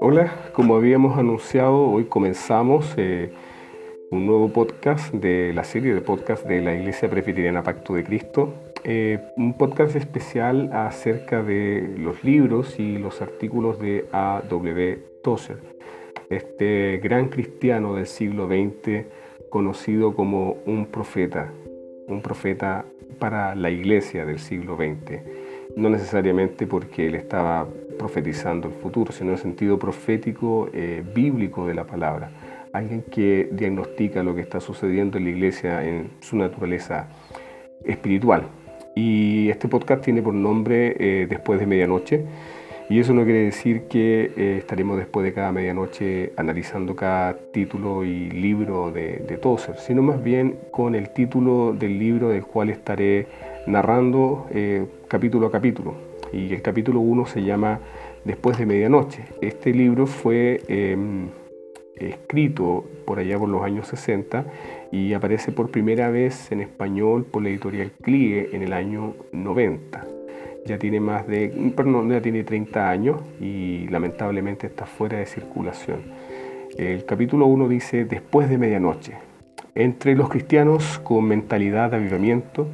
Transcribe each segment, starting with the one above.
Hola, como habíamos anunciado, hoy comenzamos eh, un nuevo podcast de la serie de podcast de la Iglesia Presbiteriana Pacto de Cristo. Eh, un podcast especial acerca de los libros y los artículos de A.W. Tozer, este gran cristiano del siglo XX conocido como un profeta, un profeta para la iglesia del siglo XX. No necesariamente porque él estaba profetizando el futuro, sino en el sentido profético eh, bíblico de la palabra alguien que diagnostica lo que está sucediendo en la iglesia en su naturaleza espiritual. Y este podcast tiene por nombre eh, Después de Medianoche. Y eso no quiere decir que eh, estaremos después de cada medianoche analizando cada título y libro de, de Tozer, sino más bien con el título del libro del cual estaré narrando eh, capítulo a capítulo. Y el capítulo 1 se llama Después de Medianoche. Este libro fue em, escrito por allá por los años 60 y aparece por primera vez en español por la editorial CLIE en el año 90. Ya tiene más de, perdón, ya tiene 30 años y lamentablemente está fuera de circulación. El capítulo 1 dice, después de medianoche, entre los cristianos con mentalidad de avivamiento,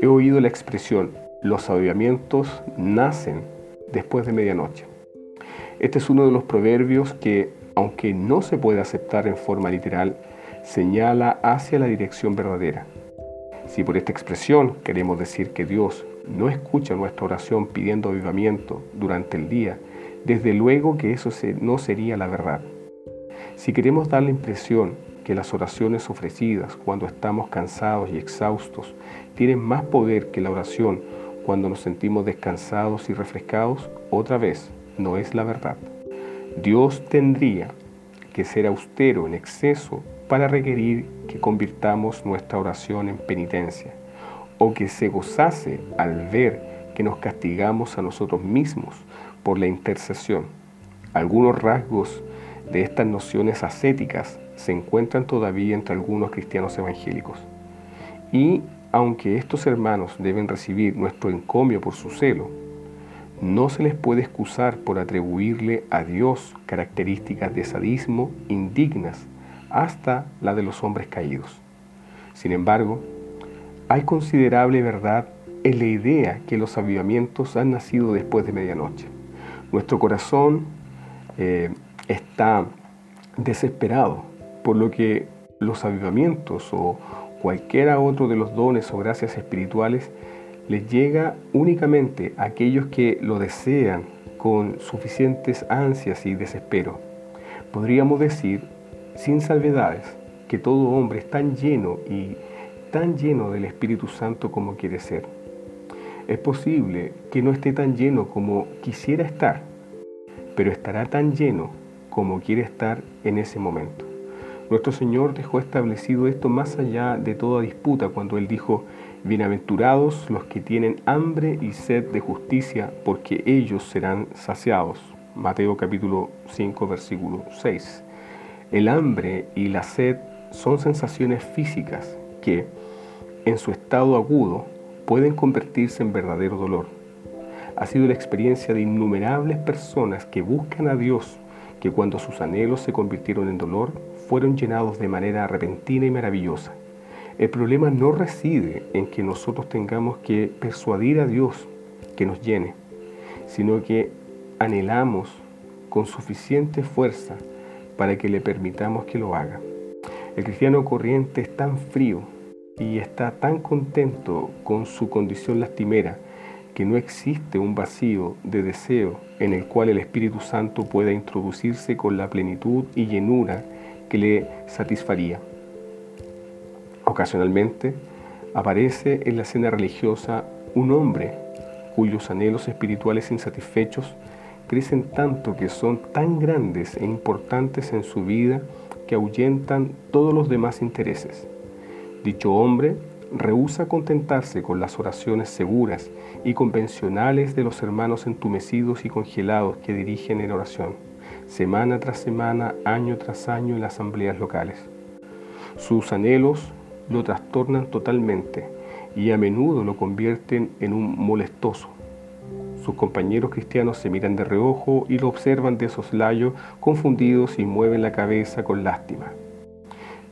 he oído la expresión, los avivamientos nacen después de medianoche. Este es uno de los proverbios que aunque no se puede aceptar en forma literal, señala hacia la dirección verdadera. Si por esta expresión queremos decir que Dios no escucha nuestra oración pidiendo avivamiento durante el día, desde luego que eso no sería la verdad. Si queremos dar la impresión que las oraciones ofrecidas cuando estamos cansados y exhaustos tienen más poder que la oración cuando nos sentimos descansados y refrescados, otra vez no es la verdad. Dios tendría que ser austero en exceso para requerir que convirtamos nuestra oración en penitencia, o que se gozase al ver que nos castigamos a nosotros mismos por la intercesión. Algunos rasgos de estas nociones ascéticas se encuentran todavía entre algunos cristianos evangélicos. Y aunque estos hermanos deben recibir nuestro encomio por su celo, no se les puede excusar por atribuirle a Dios características de sadismo indignas hasta la de los hombres caídos. Sin embargo, hay considerable verdad en la idea que los avivamientos han nacido después de medianoche. Nuestro corazón eh, está desesperado, por lo que los avivamientos o cualquiera otro de los dones o gracias espirituales les llega únicamente a aquellos que lo desean con suficientes ansias y desespero. Podríamos decir, sin salvedades, que todo hombre es tan lleno y tan lleno del Espíritu Santo como quiere ser. Es posible que no esté tan lleno como quisiera estar, pero estará tan lleno como quiere estar en ese momento. Nuestro Señor dejó establecido esto más allá de toda disputa cuando Él dijo, Bienaventurados los que tienen hambre y sed de justicia, porque ellos serán saciados. Mateo capítulo 5, versículo 6. El hambre y la sed son sensaciones físicas que, en su estado agudo, pueden convertirse en verdadero dolor. Ha sido la experiencia de innumerables personas que buscan a Dios, que cuando sus anhelos se convirtieron en dolor, fueron llenados de manera repentina y maravillosa. El problema no reside en que nosotros tengamos que persuadir a Dios que nos llene, sino que anhelamos con suficiente fuerza para que le permitamos que lo haga. El cristiano corriente es tan frío y está tan contento con su condición lastimera que no existe un vacío de deseo en el cual el Espíritu Santo pueda introducirse con la plenitud y llenura que le satisfaría. Ocasionalmente aparece en la escena religiosa un hombre cuyos anhelos espirituales insatisfechos crecen tanto que son tan grandes e importantes en su vida que ahuyentan todos los demás intereses. Dicho hombre rehúsa contentarse con las oraciones seguras y convencionales de los hermanos entumecidos y congelados que dirigen en oración, semana tras semana, año tras año en las asambleas locales. Sus anhelos lo trastornan totalmente y a menudo lo convierten en un molestoso, Sus compañeros cristianos se miran de reojo y lo observan de soslayo, confundidos y mueven la cabeza con lástima.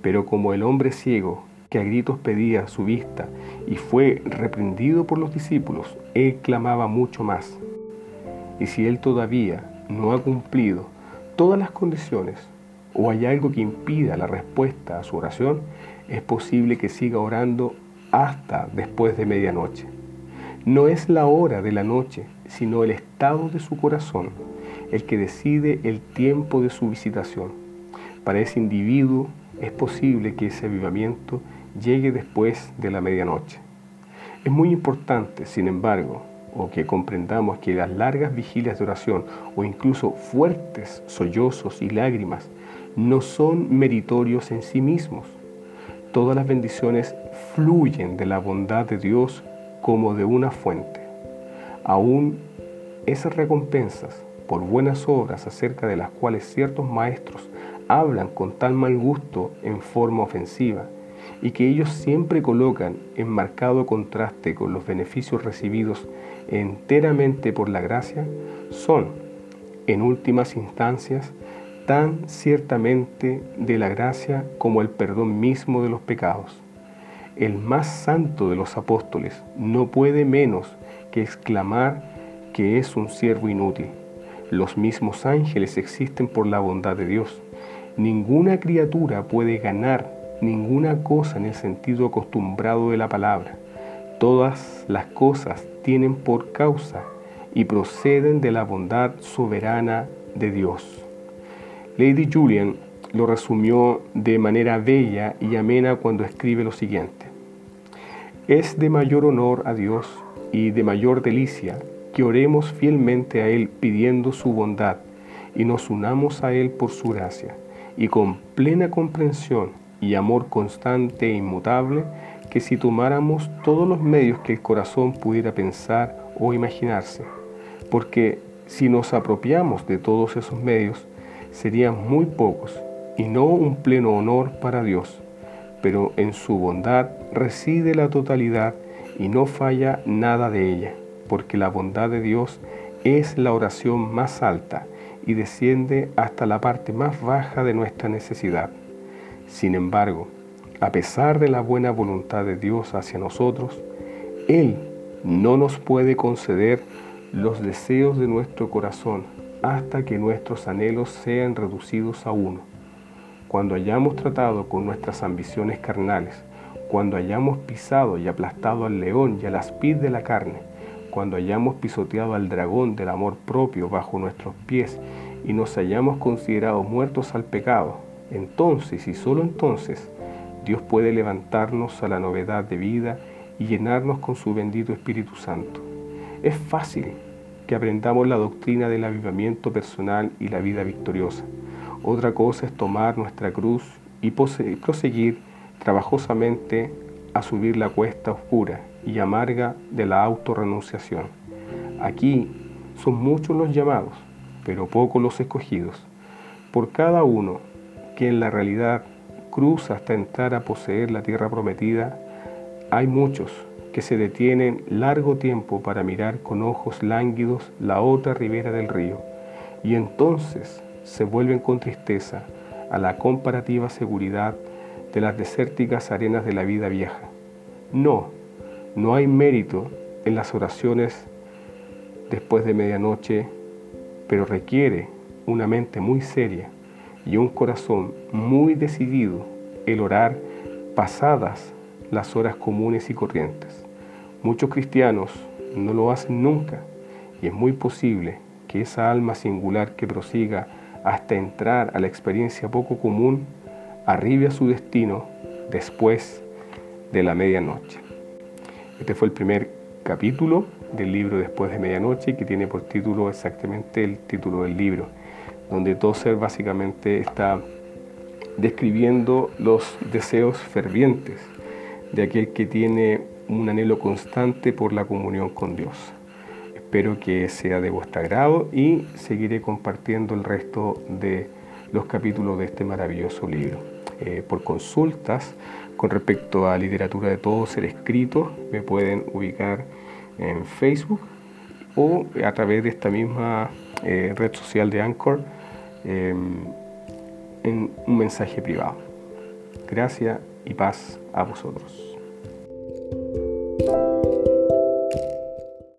Pero como el hombre ciego, que a gritos pedía su vista y fue reprendido por los discípulos, él clamaba mucho más. Y si él todavía no ha cumplido todas las condiciones o hay algo que impida la respuesta a su oración, es posible que siga orando hasta después de medianoche. No es la hora de la noche, sino el estado de su corazón el que decide el tiempo de su visitación. Para ese individuo es posible que ese avivamiento llegue después de la medianoche. Es muy importante, sin embargo, o que comprendamos que las largas vigilias de oración o incluso fuertes sollozos y lágrimas no son meritorios en sí mismos. Todas las bendiciones fluyen de la bondad de Dios como de una fuente. Aún esas recompensas por buenas obras acerca de las cuales ciertos maestros hablan con tan mal gusto en forma ofensiva, y que ellos siempre colocan en marcado contraste con los beneficios recibidos enteramente por la gracia, son, en últimas instancias, tan ciertamente de la gracia como el perdón mismo de los pecados. El más santo de los apóstoles no puede menos que exclamar que es un siervo inútil. Los mismos ángeles existen por la bondad de Dios. Ninguna criatura puede ganar ninguna cosa en el sentido acostumbrado de la palabra. Todas las cosas tienen por causa y proceden de la bondad soberana de Dios. Lady Julian lo resumió de manera bella y amena cuando escribe lo siguiente. Es de mayor honor a Dios y de mayor delicia que oremos fielmente a Él pidiendo su bondad y nos unamos a Él por su gracia y con plena comprensión y amor constante e inmutable que si tomáramos todos los medios que el corazón pudiera pensar o imaginarse, porque si nos apropiamos de todos esos medios, serían muy pocos y no un pleno honor para Dios, pero en su bondad reside la totalidad y no falla nada de ella, porque la bondad de Dios es la oración más alta y desciende hasta la parte más baja de nuestra necesidad. Sin embargo, a pesar de la buena voluntad de Dios hacia nosotros, Él no nos puede conceder los deseos de nuestro corazón hasta que nuestros anhelos sean reducidos a uno. Cuando hayamos tratado con nuestras ambiciones carnales, cuando hayamos pisado y aplastado al león y al aspid de la carne, cuando hayamos pisoteado al dragón del amor propio bajo nuestros pies y nos hayamos considerado muertos al pecado, entonces y solo entonces Dios puede levantarnos a la novedad de vida y llenarnos con su bendito Espíritu Santo. Es fácil que aprendamos la doctrina del avivamiento personal y la vida victoriosa. Otra cosa es tomar nuestra cruz y proseguir trabajosamente a subir la cuesta oscura y amarga de la autorrenunciación. Aquí son muchos los llamados, pero pocos los escogidos. Por cada uno que en la realidad cruza hasta entrar a poseer la tierra prometida, hay muchos que se detienen largo tiempo para mirar con ojos lánguidos la otra ribera del río y entonces se vuelven con tristeza a la comparativa seguridad de las desérticas arenas de la vida vieja. No, no hay mérito en las oraciones después de medianoche, pero requiere una mente muy seria y un corazón muy decidido el orar pasadas las horas comunes y corrientes. Muchos cristianos no lo hacen nunca y es muy posible que esa alma singular que prosiga hasta entrar a la experiencia poco común arribe a su destino después de la medianoche. Este fue el primer capítulo del libro Después de Medianoche que tiene por título exactamente el título del libro donde Tozer básicamente está describiendo los deseos fervientes de aquel que tiene un anhelo constante por la comunión con Dios. Espero que sea de vuestro agrado y seguiré compartiendo el resto de los capítulos de este maravilloso libro. Eh, por consultas con respecto a literatura de todo ser escrito, me pueden ubicar en Facebook o a través de esta misma eh, red social de Anchor em, en un mensaje privado. Gracias y paz a vosotros.